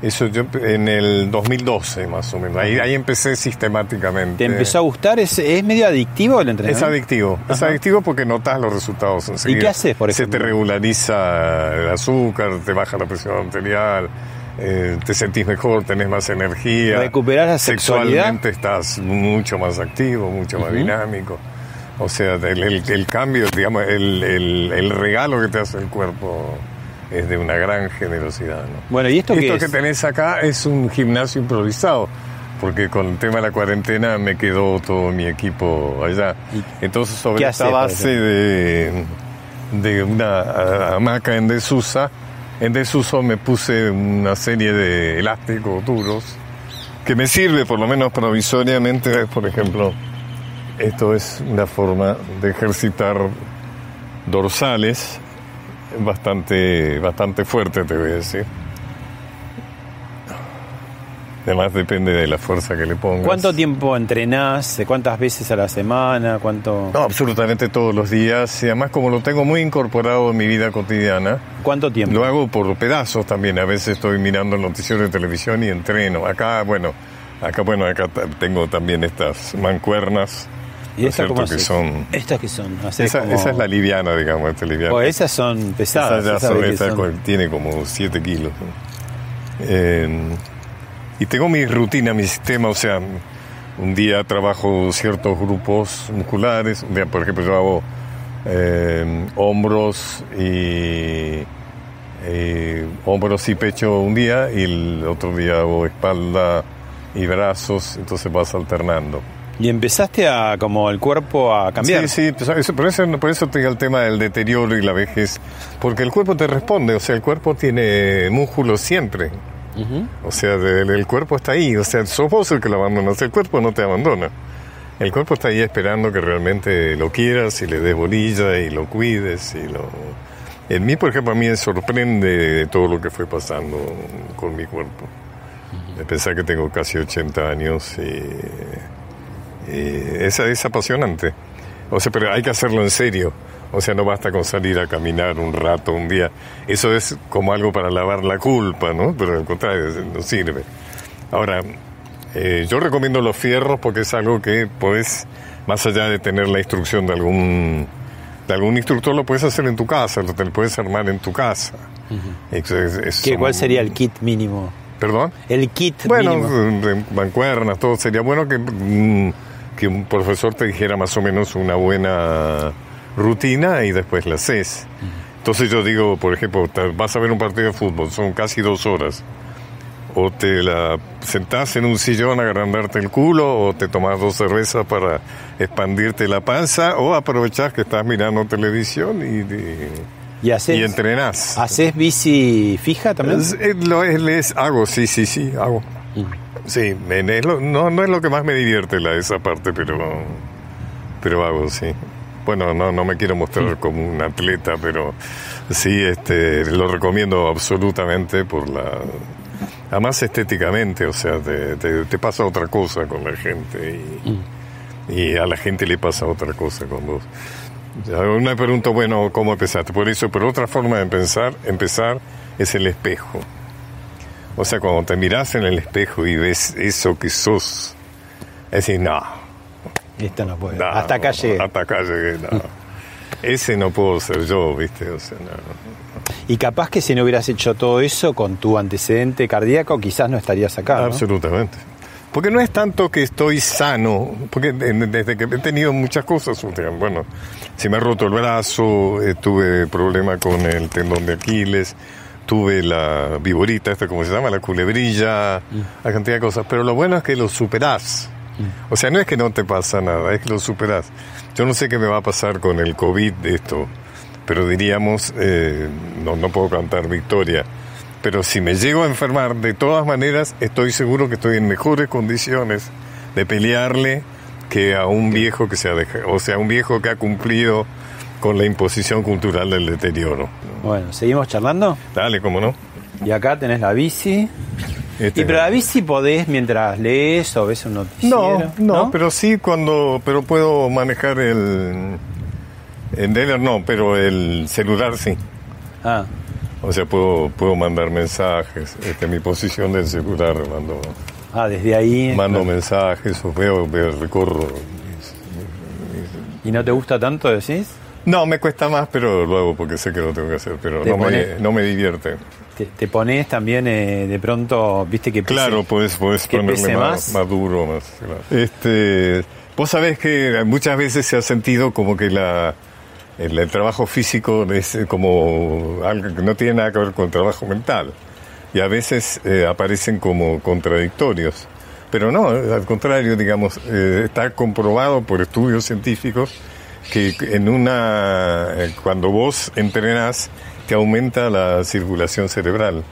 Eso yo en el 2012 más o menos, ahí, ahí empecé sistemáticamente. ¿Te empezó a gustar? ¿Es, es medio adictivo el Es entrenamiento? adictivo, es adictivo porque notas los resultados enseguida. qué haces, por Se ejemplo? te regulariza el azúcar, te baja la presión arterial, eh, te sentís mejor, tenés más energía. ¿Recuperás la sexualidad? Sexualmente estás mucho más activo, mucho más dinámico. O sea, el, el- el cambio, digamos, el, regalo que te hace el cuerpo es de una gran generosidad. ¿no? Bueno, ¿y esto qué Esto es? que tenés acá es un gimnasio improvisado, porque con el tema de la cuarentena me quedó todo mi equipo allá. Entonces, sobre esta base de, de una hamaca en desusa, en desuso me puse una serie de elásticos duros que me sirve, por lo menos provisoriamente, por ejemplo, esto es una forma de ejercitar dorsales bastante, bastante fuerte, te voy a decir. Además depende de la fuerza que le pongas. ¿Cuánto tiempo entrenás? ¿Cuántas veces a la semana? ¿Cuánto, No, absolutamente todos los días. Y además como lo tengo muy incorporado en mi vida cotidiana, ¿Cuánto tiempo? lo hago por pedazos también. A veces estoy mirando el noticiero de televisión y entreno. Acá, bueno, acá, bueno, acá tengo también estas mancuernas. ¿Y ¿no es estas cómo que son... ¿Estas qué son? Esa, como- esa es la liviana, digamos, esta liviana. O esas son pesadas. Esa son- que esta son- tiene como 7 kilos. Eh, y tengo mi rutina, mi sistema, o sea, un día trabajo ciertos grupos musculares, un día, por ejemplo, yo hago eh, hombros y, y hombros y pecho un día y el otro día hago espalda y brazos, entonces vas alternando. Y empezaste a, como el cuerpo a cambiar. Sí, sí, pues, eso- por, eso, por eso te el tema del deterioro y la vejez, porque el cuerpo te responde, o sea, el cuerpo tiene músculos siempre. O sea, el cuerpo está ahí, o sea, sos vos el que lo abandonas, el cuerpo no te abandona. El cuerpo está ahí esperando que realmente lo quieras y le des bolilla y lo cuides y lo... En mí, por ejemplo, a mí me sorprende todo lo que fue pasando con mi cuerpo. De pensar que tengo casi 80 años y, y es, es apasionante. O sea, pero hay que hacerlo en serio. O sea, no basta con salir a caminar un rato, un día. Eso es como algo para lavar la culpa, ¿no? Pero al contrario, no sirve. Ahora, eh, yo recomiendo los fierros porque es algo que puedes, más allá de tener la instrucción de algún, de algún instructor, lo puedes hacer en tu casa, lo te lo puedes armar en tu casa. Es- ¿Qué, son- ¿Cuál sería el kit mínimo? ¿Perdón? El kit Bueno, mínimo. de mancuernas, todo. Sería bueno que, mm, que un profesor te dijera más o menos una buena rutina y después la haces. Entonces yo digo, por ejemplo, vas a ver un partido de fútbol, son casi dos horas. O te la sentás en un sillón a agrandarte el culo, o te tomás dos cervezas para expandirte la panza, o aprovechás que estás mirando televisión y, y, ¿Y haces, y entrenás. ¿Haces bici fija también? Es, es lo, es- es- hago, sí, sí, sí, hago. Sí, es lo- no, no es lo que más me divierte la, esa parte, pero, pero hago, sí. Bueno, no, no me quiero mostrar como un atleta, pero sí, este, lo recomiendo absolutamente por la... Además estéticamente, o sea, te, te- te pasa otra cosa con la gente y, y a la gente le pasa otra cosa con vos. Una pregunta, bueno, ¿cómo empezaste? Por eso, pero otra forma de empezar, empezar es el espejo. O sea, cuando te miras en el espejo y ves eso que sos, es decir, no, Esto no puede. no, Hasta acá llegué. Hasta acá llegué, no. Ese no puedo ser yo, ¿viste? O sea, no. Y capaz que si no hubieras hecho todo eso con tu antecedente cardíaco, quizás no estarías acá. ¿no? Absolutamente. Porque no es tanto que estoy sano, porque de- desde que he tenido muchas cosas, bueno, se me ha roto el brazo, eh, tuve problema con el tendón de Aquiles, tuve la viborita, esta como se llama, la culebrilla, la cantidad de cosas, pero lo bueno es que lo superás. O sea, no es que no te pasa nada, es que lo superás. Yo no sé qué me va a pasar con el COVID de esto, pero diríamos, eh, no, no puedo cantar victoria, pero si me llego a enfermar, de todas maneras, estoy seguro que estoy en mejores condiciones de pelearle que a un viejo que se ha dejado, o sea, un viejo que ha cumplido con la imposición cultural del deterioro. Bueno, ¿seguimos charlando? Dale, ¿cómo no? Y acá tenés la bici. Este- Y pero la bici podés mientras lees o ves un No, noticiero. no, pero sí cuando, pero puedo manejar el, el dealer no, pero el celular sí. Ah, O sea, puedo, puedo mandar mensajes. Este, mi posición del celular mando, ah, desde ahí. mando mensajes o veo, veo, recorro. ¿Y no te gusta tanto, decís? No, me cuesta más, pero lo hago porque sé que lo tengo que hacer, pero no me, no me divierte. Te, te pones también eh, de pronto, viste que pese- Claro, puedes, puedes ponerle más. más duro, más. claro. Este, vos sabés que muchas veces se ha sentido como que la, el, el trabajo físico es como algo que no tiene nada que ver con el trabajo mental. Y a veces eh, aparecen como contradictorios. Pero no, al contrario, digamos, eh, está comprobado por estudios científicos que en una, eh, cuando vos entrenás, te aumenta la circulación cerebral.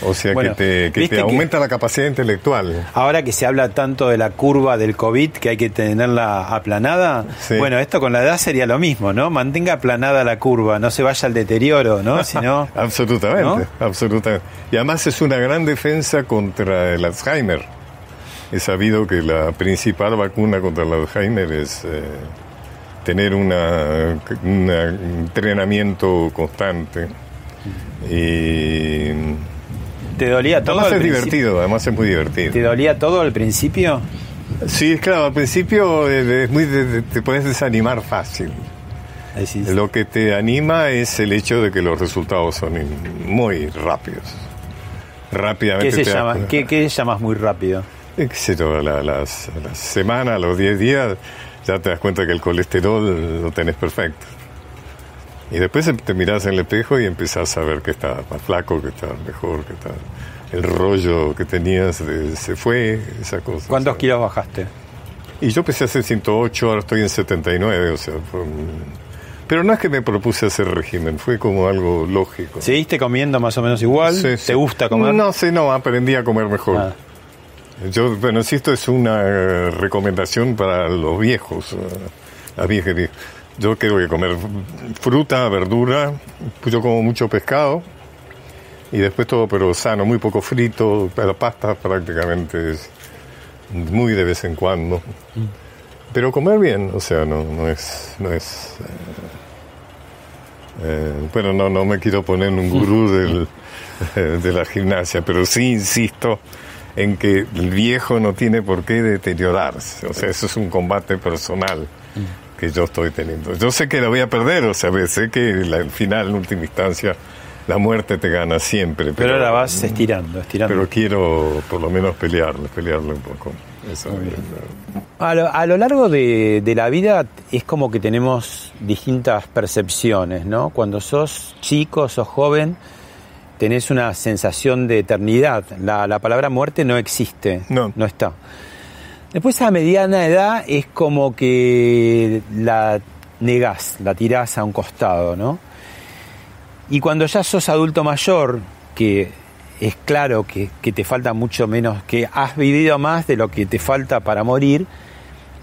O sea Bueno, que te, que te que- aumenta la capacidad intelectual. Ahora que se habla tanto de la curva del COVID, que hay que tenerla aplanada, Sí. bueno, esto con la edad sería lo mismo, ¿no? Mantenga aplanada la curva, no se vaya al deterioro, ¿no? Si no, Absolutamente, ¿No? absolutamente. Y además es una gran defensa contra el Alzheimer. He sabido que la principal vacuna contra el Alzheimer es eh, tener una, un entrenamiento constante. Y ¿te dolía todo además es principio? divertido, además es muy divertido. ¿Te dolía todo al principio? Sí, claro, al principio eh, es muy de- te puedes desanimar fácil. Lo que te anima es el hecho de que los resultados son muy rápidos. Rápidamente ¿Qué se llama? ¿Qué, qué llamas muy rápido? Eh, qué sé yo, la- las, las semanas, los 10 días, ya te das cuenta que el colesterol lo tenés perfecto. Y después te mirás en el espejo y empezás a ver que estás más flaco, que estás mejor, que está el rollo que tenías de- se fue, esa cosa. ¿Cuántos ¿sabes? kilos bajaste? Y yo empecé a hacer 108, ahora estoy en 79, o sea, fue un- pero no es que me propuse hacer régimen, fue como algo lógico. ¿Seguiste comiendo más o menos igual? Sí, ¿Te sí. gusta comer? No sé, no, aprendí a comer mejor. Ah. Yo, bueno, si esto es una eh, recomendación para los viejos, eh, las viejas. vie- Yo creo que comer fruta, verdura, yo como mucho pescado y después todo, pero sano, muy poco frito, la pasta prácticamente es muy de vez en cuando. Pero comer bien, o sea, no, no es, no es. eh, eh, bueno, no, no me quiero poner un gurú del, de la gimnasia, pero sí insisto en que el viejo no tiene por qué deteriorarse. O sea, eso es un combate personal que yo estoy teniendo. Yo sé que lo voy a perder, o sea, sé que la- al final, en última instancia, la muerte te gana siempre. Pero ahora vas estirando, estirando. Pero quiero por lo menos pelearle, pelearle un poco. Eso es- A lo, a lo largo de, de la vida es como que tenemos distintas percepciones, ¿no? Cuando sos chico, sos joven, tenés una sensación de eternidad. La, la palabra muerte no existe, No. no está. Después a mediana edad es como que la negás, la tirás a un costado, ¿no? Y cuando ya sos adulto mayor, que es claro que, que te falta mucho menos, que has vivido más de lo que te falta para morir,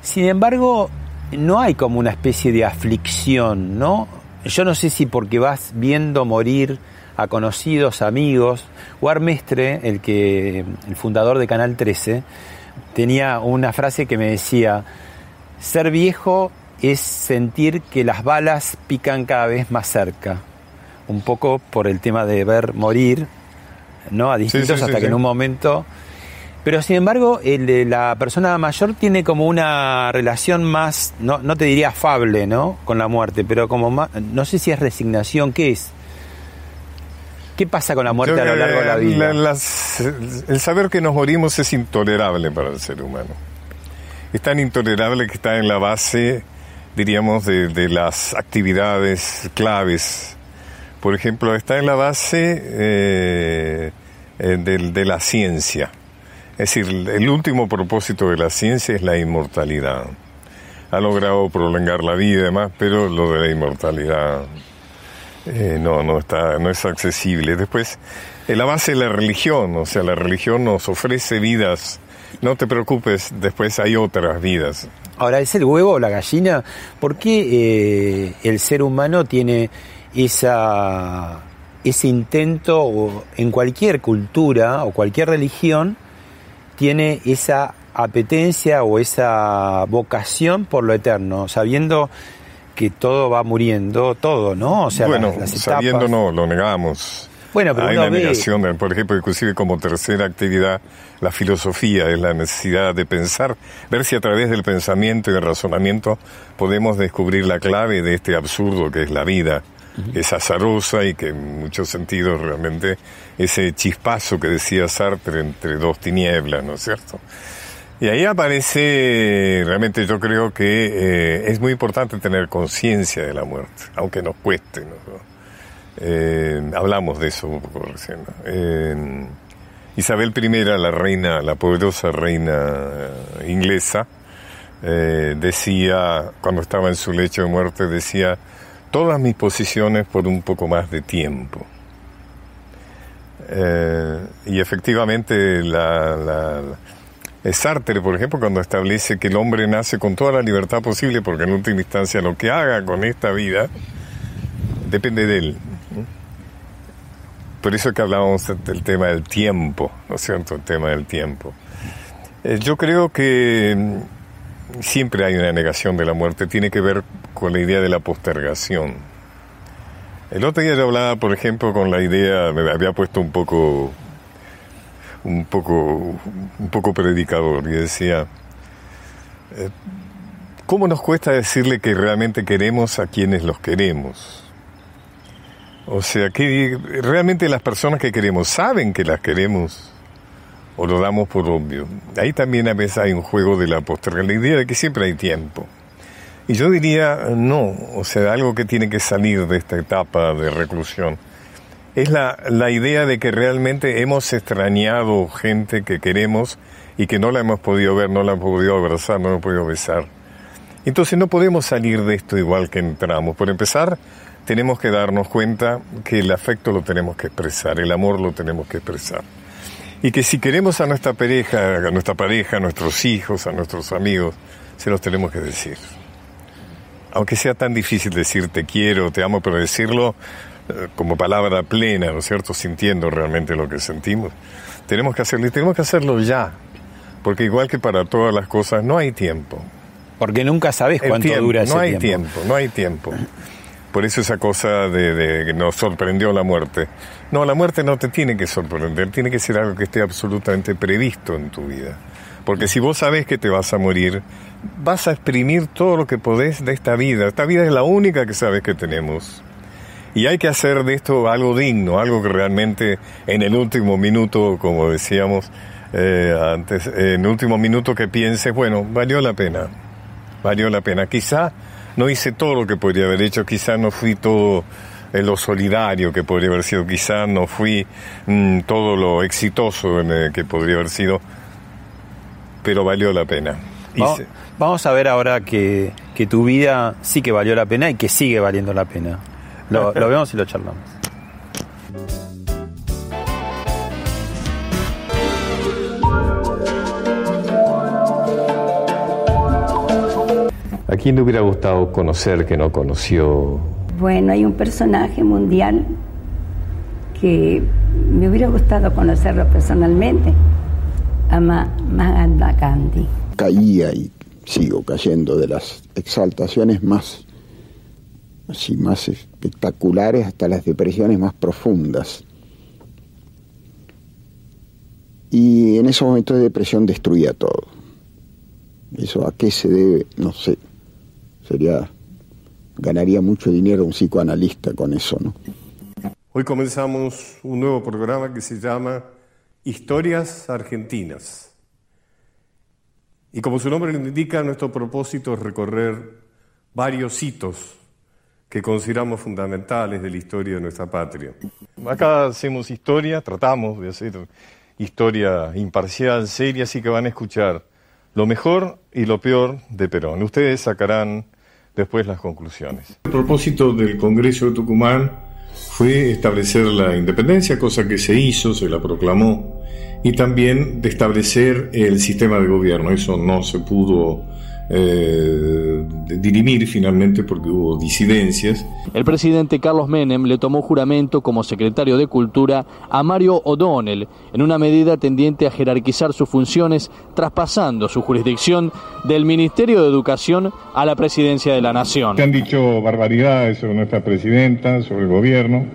sin embargo, no hay como una especie de aflicción, ¿no? Yo no sé si porque vas viendo morir a conocidos, amigos, o Armestre, el que el fundador de Canal 13, tenía una frase que me decía, ser viejo es sentir que las balas pican cada vez más cerca. Un poco por el tema de ver morir, ¿no? A distintos sí, hasta sí, que en un momento. Pero sin embargo, el de la persona mayor tiene como una relación más, no, no te diría afable, ¿no? Con la muerte, pero como más, no sé si es resignación, ¿qué es? ¿Qué pasa con la muerte Yo, a lo largo de la vida? las- el saber que nos morimos es intolerable para el ser humano. Es tan intolerable que está en la base, diríamos, de, de las actividades claves. Por ejemplo, está en la base eh, eh, del- de, la ciencia. Es decir, el último propósito de la ciencia es la inmortalidad. Ha logrado prolongar la vida y demás, pero lo de la inmortalidad eh, no, no está, no es accesible. Después, la base de la religión, o sea, la religión nos ofrece vidas. No te preocupes, después hay otras vidas. Ahora, ¿es el huevo o la gallina? ¿Por qué eh, el ser humano tiene esa, ese intento, o en cualquier cultura o cualquier religión, tiene esa apetencia o esa vocación por lo eterno, sabiendo que todo va muriendo, todo, ¿no? O sea, bueno, las, las sabiendo no, lo negamos. Bueno, pero Hay una ve- negación, por ejemplo, inclusive como tercera actividad, la filosofía es la necesidad de pensar, ver si a través del pensamiento y del razonamiento podemos descubrir la clave de este absurdo que es la vida. Es azarosa y que en muchos sentidos realmente ese chispazo que decía Sartre entre dos tinieblas, ¿no es cierto? Y ahí aparece, realmente yo creo que eh, es muy importante tener conciencia de la muerte, aunque nos cueste. ¿no? Eh, hablamos de eso un poco recién. Eh, Isabel I, la reina, la poderosa reina inglesa, decía, cuando estaba en su lecho de muerte, decía, todas mis posiciones por un poco más de tiempo. Y efectivamente la- Sartre, por ejemplo, cuando establece que el hombre nace con toda la libertad posible, porque en última instancia lo que haga con esta vida depende de él. Por eso que hablábamos del tema del tiempo, ¿no es cierto? El tema del tiempo. Eh, yo creo que mm, siempre hay una negación de la muerte, tiene que ver con la idea de la postergación. El otro día yo hablaba, por ejemplo, con la idea, me había puesto un poco, un poco, un poco predicador y decía, eh, ¿cómo nos cuesta decirle que realmente queremos a quienes los queremos? O sea, que realmente las personas que queremos saben que las queremos o lo damos por obvio. Ahí también a veces hay un juego de la postergación, la idea de que siempre hay tiempo. Y yo diría, no, o sea, algo que tiene que salir de esta etapa de reclusión. Es la, la idea de que realmente hemos extrañado gente que queremos y que no la hemos podido ver, no la hemos podido abrazar, no la hemos podido besar. Entonces no podemos salir de esto igual que entramos. Por empezar, tenemos que darnos cuenta que el afecto lo tenemos que expresar, el amor lo tenemos que expresar. Y que si queremos a nuestra pareja, a nuestra pareja, a nuestros hijos, a nuestros amigos, se los tenemos que decir. Aunque sea tan difícil decir te quiero, te amo, pero decirlo como palabra plena, ¿no es cierto? Sintiendo realmente lo que sentimos. Tenemos que hacerlo y tenemos que hacerlo ya. Porque igual que para todas las cosas, no hay tiempo. Porque nunca sabes cuánto dura ese No hay tiempo. tiempo, no hay tiempo. Por eso esa cosa de, de que nos sorprendió la muerte. No, la muerte no te tiene que sorprender, tiene que ser algo que esté absolutamente previsto en tu vida. Porque si vos sabés que te vas a morir, vas a exprimir todo lo que podés de esta vida. Esta vida es la única que sabes que tenemos. Y hay que hacer de esto algo digno, algo que realmente en el último minuto, como decíamos eh, antes, en el último minuto que pienses, bueno, valió la pena, valió la pena. Quizá no hice todo lo que podría haber hecho, quizá no fui todo eh, lo solidario que podría haber sido, quizá no fui mm, todo lo exitoso en, eh, que podría haber sido, pero valió la pena. Vamos, a ver ahora que, que tu vida sí que valió la pena y que sigue valiendo la pena. Lo, lo vemos y lo charlamos. ¿A quién le hubiera gustado conocer que no conoció? Bueno, hay un personaje mundial que me hubiera gustado conocerlo personalmente, a Ma- Mahatma Gandhi. caía y sigo cayendo de las exaltaciones más así más espectaculares hasta las depresiones más profundas. Y en esos momentos de depresión destruía todo. Eso a qué se debe, no sé. Sería ganaría mucho dinero un psicoanalista con eso, ¿no? Hoy comenzamos un nuevo programa que se llama Historias Argentinas. Y como su nombre indica, nuestro propósito es recorrer varios hitos que consideramos fundamentales de la historia de nuestra patria. Acá hacemos historia, tratamos de hacer historia imparcial, seria, así que van a escuchar lo mejor y lo peor de Perón. Ustedes sacarán después las conclusiones. El propósito del Congreso de Tucumán fue establecer la independencia, cosa que se hizo, se la proclamó, y también de establecer el sistema de gobierno. Eso no se pudo eh, dirimir finalmente porque hubo disidencias. El presidente Carlos Menem le tomó juramento como secretario de Cultura a Mario O'Donnell en una medida tendiente a jerarquizar sus funciones, traspasando su jurisdicción del Ministerio de Educación a la Presidencia de la Nación. Se han dicho barbaridades sobre nuestra presidenta, sobre el gobierno.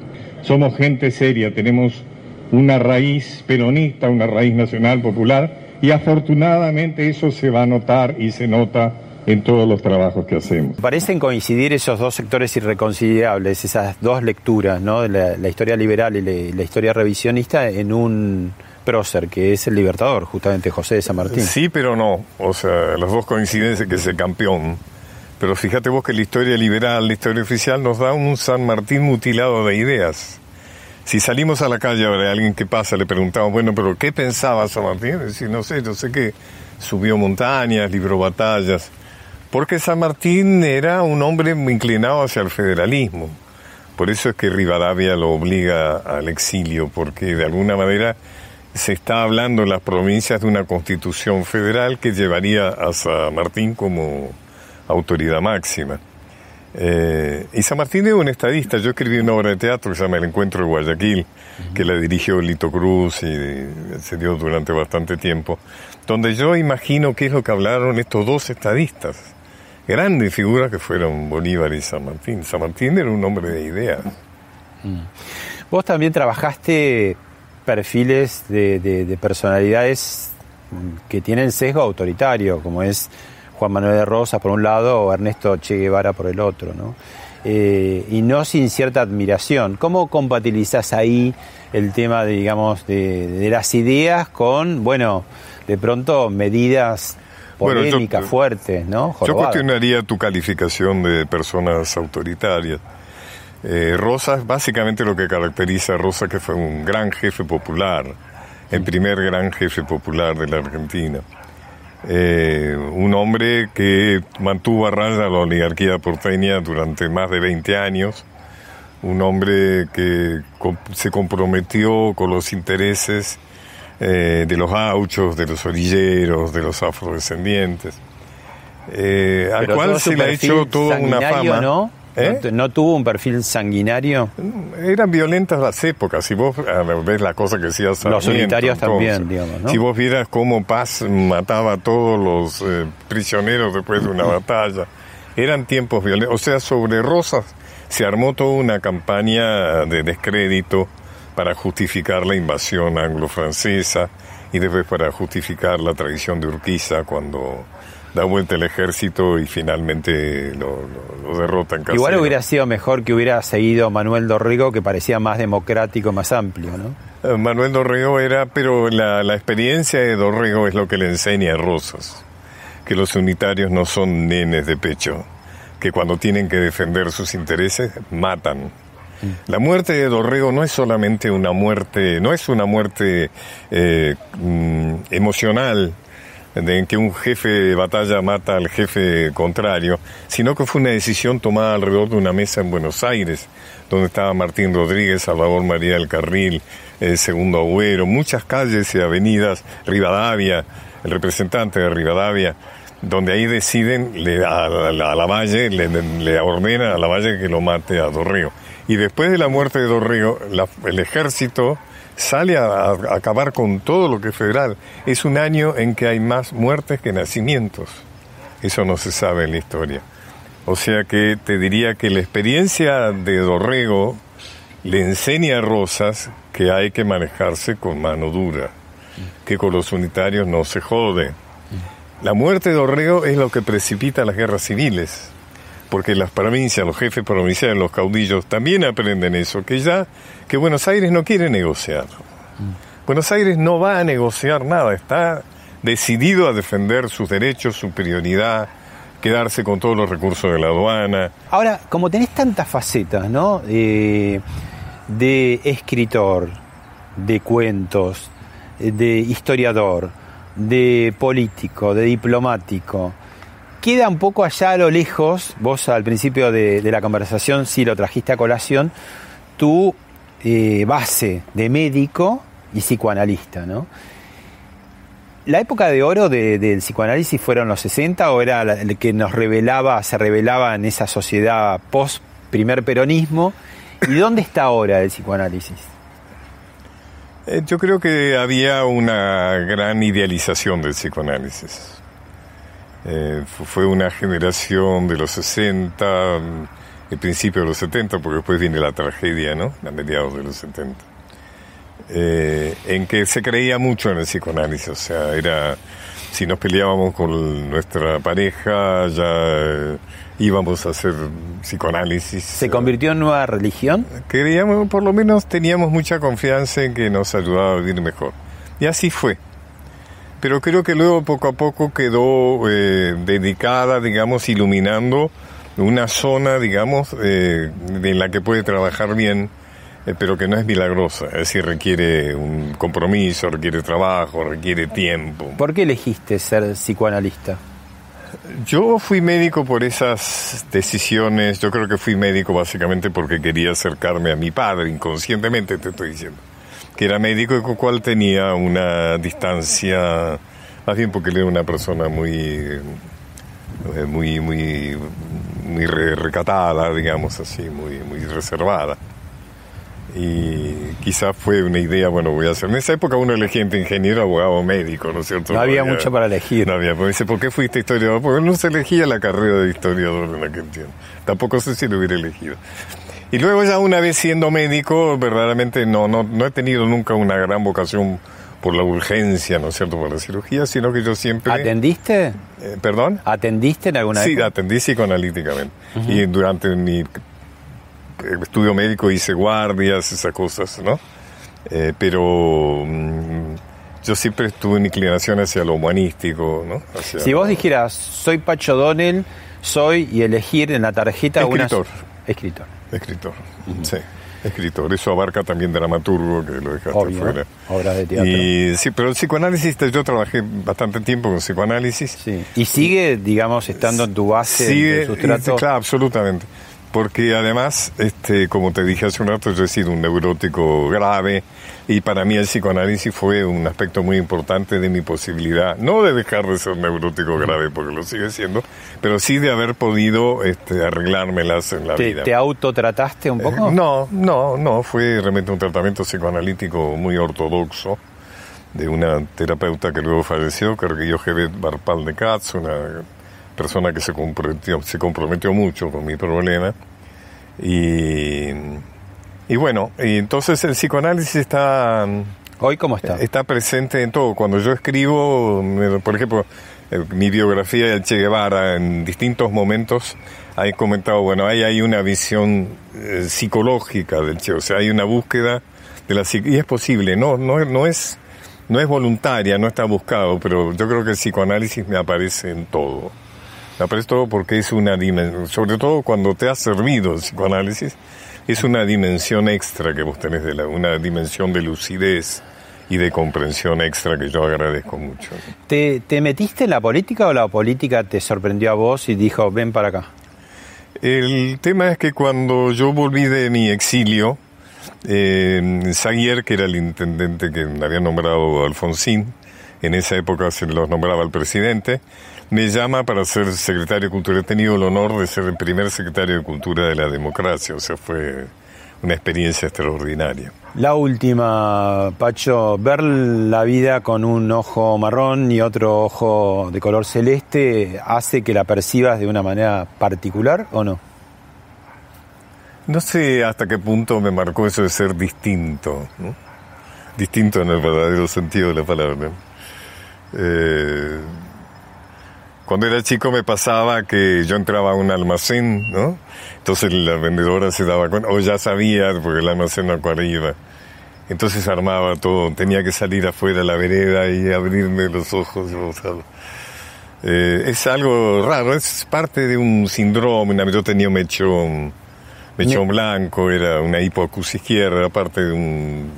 Somos gente seria, tenemos una raíz peronista, una raíz nacional popular y afortunadamente eso se va a notar y se nota en todos los trabajos que hacemos. Parecen coincidir esos dos sectores irreconciliables, esas dos lecturas, ¿no? la, la historia liberal y la, la historia revisionista en un prócer, que es el libertador, justamente José de San Martín. Sí, pero no. O sea, las dos coinciden en que es el campeón. Pero fíjate vos que la historia liberal, la historia oficial, nos da un San Martín mutilado de ideas. Si salimos a la calle ahora y alguien que pasa le preguntamos, bueno, pero ¿qué pensaba San Martín? Decir, no sé, yo sé que subió montañas, libró batallas. Porque San Martín era un hombre inclinado hacia el federalismo. Por eso es que Rivadavia lo obliga al exilio, porque de alguna manera se está hablando en las provincias de una constitución federal que llevaría a San Martín como autoridad máxima. Eh, y San Martín es un estadista. Yo escribí una obra de teatro que se llama El Encuentro de Guayaquil, que la dirigió Lito Cruz y se dio durante bastante tiempo, donde yo imagino qué es lo que hablaron estos dos estadistas. Grandes figuras que fueron Bolívar y San Martín. San Martín era un hombre de ideas. Vos también trabajaste perfiles de, de- de personalidades que tienen sesgo autoritario, como es Juan Manuel de Rosas por un lado o Ernesto Che Guevara por el otro, ¿no? Eh, y no sin cierta admiración. ¿Cómo compatibilizás ahí el tema, de, digamos, de, de las ideas con, bueno, de pronto medidas Bueno, yo- polémicas fuertes, ¿no? Yo cuestionaría tu calificación de personas autoritarias. Eh, Rosa es básicamente lo que caracteriza a Rosa, que fue un gran jefe popular, el primer gran jefe popular de la Argentina. Eh, un hombre que mantuvo a raya la oligarquía porteña durante más de 20 años, un hombre que se comprometió con los intereses eh, de los gauchos, de los orilleros, de los afrodescendientes, eh, al cual se le ha hecho toda una fama. ¿no? ¿Eh? ¿No, tu- no tuvo un perfil sanguinario? Eran violentas las épocas. Si vos ves la cosa que decía Sarmiento, unitarios también, digamos, ¿no? Si vos vieras cómo Paz mataba a todos los eh, prisioneros después de una batalla, eran tiempos violentos. O sea, sobre Rosas se armó toda una campaña de descrédito para justificar la invasión anglo-francesa y después para justificar la traición de Urquiza cuando da vuelta el ejército y finalmente lo, lo, lo derrotan casi. Igual hubiera sido mejor que hubiera seguido Manuel Dorrego, que parecía más democrático, más amplio, ¿no? Eh, Manuel Dorrego era, pero la, la experiencia de Dorrego es lo que le enseña a Rosas, que los unitarios no son nenes de pecho, que cuando tienen que defender sus intereses, matan. La muerte de Dorrego no es solamente una muerte, no es una muerte eh, mm, emocional, de en que un jefe de batalla mata al jefe contrario, sino que fue una decisión tomada alrededor de una mesa en Buenos Aires, donde estaba Martín Rodríguez, Salvador María del Carril, eh, Segundo Agüero, muchas calles y avenidas, Rivadavia, el representante de Rivadavia, donde ahí deciden, le, a, a- la Valle, le, ordena a la Valle que lo mate a Dorrego. Y después de la muerte de Dorrego, el ejército sale a, acabar con todo lo que es federal. Es un año en que hay más muertes que nacimientos. Eso no se sabe en la historia. O sea que te diría que la experiencia de Dorrego le enseña a Rosas que hay que manejarse con mano dura, que con los unitarios no se jode. La muerte de Dorrego es lo que precipita las guerras civiles, porque las provincias, los jefes provinciales, los caudillos también aprenden eso, que ya que Buenos Aires no quiere negociar. Buenos Aires no va a negociar nada, está decidido a defender sus derechos, su prioridad, quedarse con todos los recursos de la aduana. Ahora, como tenés tantas facetas, ¿no? Eh, de escritor, de cuentos, eh, de historiador, de político, de diplomático, queda un poco allá a lo lejos, vos al principio de, la conversación sí lo trajiste a colación, tu eh, base de médico y psicoanalista, ¿no? ¿La época de oro de- del psicoanálisis fueron los 60 o era el que nos revelaba, se revelaba en esa sociedad post primer peronismo? ¿Y dónde está ahora el psicoanálisis? Eh, yo creo que había una gran idealización del psicoanálisis. Eh, fu- fue una generación de los 60, mm, el principio de los 70, porque después viene la tragedia, ¿no? A mediados de los 70. Eh, en que se creía mucho en el psicoanálisis, o sea, era, si nos peleábamos con nuestra pareja, ya eh, íbamos a hacer psicoanálisis. ¿Se convirtió en nueva religión? Creíamos, por lo menos teníamos mucha confianza en que nos ayudaba a vivir mejor. Y así fue. Pero creo que luego poco a poco quedó eh, dedicada, digamos, iluminando una zona, digamos, eh, en la que puede trabajar bien, eh, pero que no es milagrosa. Es decir, requiere un compromiso, requiere trabajo, requiere tiempo. ¿Por qué elegiste ser psicoanalista? Yo fui médico por esas decisiones. Yo creo que fui médico básicamente porque quería acercarme a mi padre, inconscientemente te estoy diciendo. Que era médico y con cual tenía una distancia, más bien porque él era una persona muy, eh, muy, muy, muy re- recatada, digamos así, muy, muy reservada. Y quizás fue una idea, bueno, voy a hacer. En esa época uno elegía entre ingeniero, abogado, médico, ¿no es cierto? No había mucho para elegir. No había, porque dice, ¿por qué fuiste historiador? Porque no se elegía la carrera de historiador en aquel tiempo. Tampoco sé si lo hubiera elegido. Y luego ya una vez siendo médico, verdaderamente no, no, no he tenido nunca una gran vocación por la urgencia, ¿no es cierto?, por la cirugía, sino que yo siempre... ¿Atendiste? Eh, ¿Perdón? ¿Atendiste en alguna Sí, época? atendí psicoanalíticamente. Y durante mi eh, estudio médico hice guardias, esas cosas, ¿no? Eh, pero mm, yo siempre tuve una inclinación hacia lo humanístico, ¿no? Hacia Si vos dijeras, soy Pacho Donel, soy y elegir en la tarjeta Escritor. una... Escritor. Escritor, sí. Escritor, eso abarca también dramaturgo, que lo dejaste Obvio, fuera. obras de teatro. Y sí, pero el psicoanálisis, yo trabajé bastante tiempo con psicoanálisis. Y sigue, digamos, estando en tu base Sigue, de sustrato. y- claro, absolutamente. Porque además, este, como te dije hace un rato, yo he sido un neurótico grave y para mí el psicoanálisis fue un aspecto muy importante de mi posibilidad, no de dejar de ser neurótico grave, porque lo sigue siendo, pero sí de haber podido este, arreglármelas en la ¿Te, vida. te autotrataste un poco? Eh, no, no, no, fue realmente un tratamiento psicoanalítico muy ortodoxo de una terapeuta que luego falleció, que era Jochevet Barpal de Katz, una persona que se comprometió, se comprometió mucho con mi problema. Y, y bueno, y entonces el psicoanálisis está... ¿Hoy cómo está? Está presente en todo. Cuando yo escribo, por ejemplo, eh, mi biografía del Che Guevara, en distintos momentos, he comentado, bueno, ahí hay una visión eh, psicológica del Che, o sea, hay una búsqueda de la y es posible, no, no, no es, no es voluntaria, no está buscado, pero yo creo que el psicoanálisis me aparece en todo. Todo porque es una dimensión, sobre todo cuando te ha servido el psicoanálisis, es una dimensión extra que vos tenés, de la, una dimensión de lucidez y de comprensión extra que yo agradezco mucho. ¿Te, te metiste en la política o la política te sorprendió a vos y dijo, ven para acá? El tema es que cuando yo volví de mi exilio, eh, Zaguier, que era el intendente que me había nombrado Alfonsín, en esa época se los nombraba el presidente, me llama para ser secretario de Cultura. He tenido el honor de ser el primer secretario de Cultura de la democracia, o sea, fue una experiencia extraordinaria. La última, Pacho, ver la vida con un ojo marrón y otro ojo de color celeste hace que la percibas de una manera particular o no? No sé hasta qué punto me marcó eso de ser distinto, ¿no? distinto en el verdadero sentido de la palabra. Eh, cuando era chico me pasaba que yo entraba a un almacén, ¿no? Entonces la vendedora se daba cuenta, o ya sabía, porque el almacén no iba. Entonces armaba todo, tenía que salir afuera a la vereda y abrirme los ojos. o sea, eh, es algo raro, es parte de un síndrome. Yo tenía un mechón, mechón blanco, era una hipoacusia izquierda, era parte de un,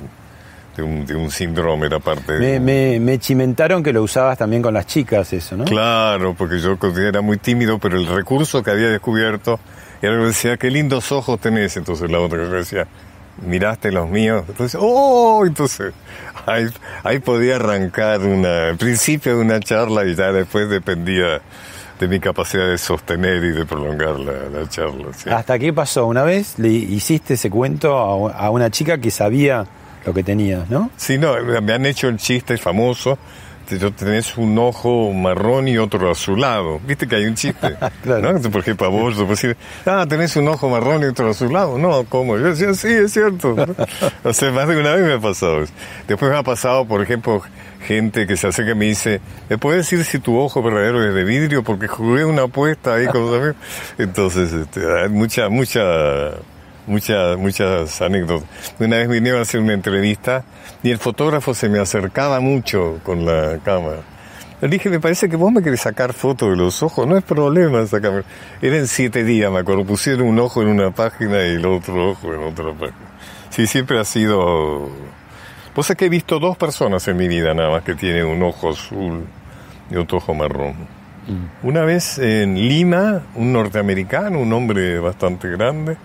de un, de un síndrome, era parte de Me, un- me, me chimentaron que lo usabas también con las chicas, eso, ¿no? Claro, porque yo era muy tímido, pero el recurso que había descubierto era que decía, qué lindos ojos tenés. Entonces la otra que decía, miraste los míos. Entonces, oh, entonces ahí, ahí podía arrancar una, el principio de una charla y ya después dependía de mi capacidad de sostener y de prolongar la, la charla. sí. ¿Hasta qué pasó? Una vez le hiciste ese cuento a, a una chica que sabía lo que tenías, ¿no? Sí, no, me han hecho el chiste famoso. Yo tenés un ojo marrón y otro azulado. Viste que hay un chiste. ¿no? Por ejemplo, a vos, puedo decir, ah, tenés un ojo marrón y otro azulado. No, ¿cómo? Yo decía, sí, es cierto. o sea, más de una vez me ha pasado eso. Después me ha pasado, por ejemplo, gente que se acerca y me dice, ¿me puedes decir si tu ojo verdadero es de vidrio? Porque jugué una apuesta ahí con los amigos. Entonces, este, hay mucha, mucha muchas muchas anécdotas. Una vez vinieron a hacer una entrevista y el fotógrafo se me acercaba mucho con la cámara. Le dije, me parece que vos me querés sacar fotos de los ojos, no es problema sacarme. Eran siete días, me acuerdo, pusieron un ojo en una página y el otro ojo en otra página. Sí, siempre ha sido... Vos sabés que he visto dos personas en mi vida nada más que tienen un ojo azul y otro ojo marrón. Una vez en Lima, un norteamericano, un hombre bastante grande,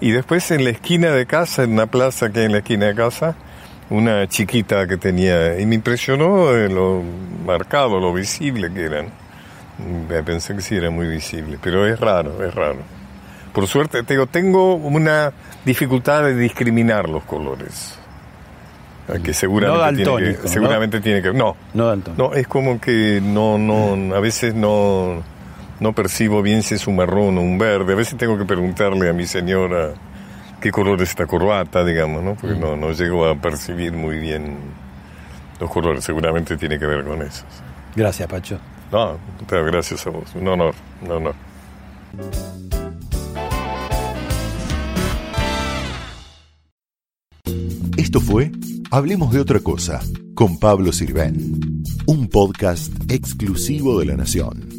y después en la esquina de casa, en una plaza que hay en la esquina de casa, una chiquita que tenía, y me impresionó lo marcado, lo visible que eran. Mm, Pensé que sí era muy visible, pero es raro, es raro. Por suerte, te digo, tengo una dificultad de discriminar los colores. eh, Que seguramente, No tiene daltónico, que, ¿no? seguramente tiene que... No, No daltónico. no, es como que no, no, a veces no, no percibo bien si es un marrón o un verde. A veces tengo que preguntarle a mi señora qué color es esta corbata, digamos, ¿no? Porque no, no llego a percibir muy bien los colores. Seguramente tiene que ver con eso. Gracias, Pacho. No, pero gracias a vos. Un honor, un honor. Esto Esto fue Hablemos de otra cosa con Pablo Sirven, un podcast exclusivo de La Nación.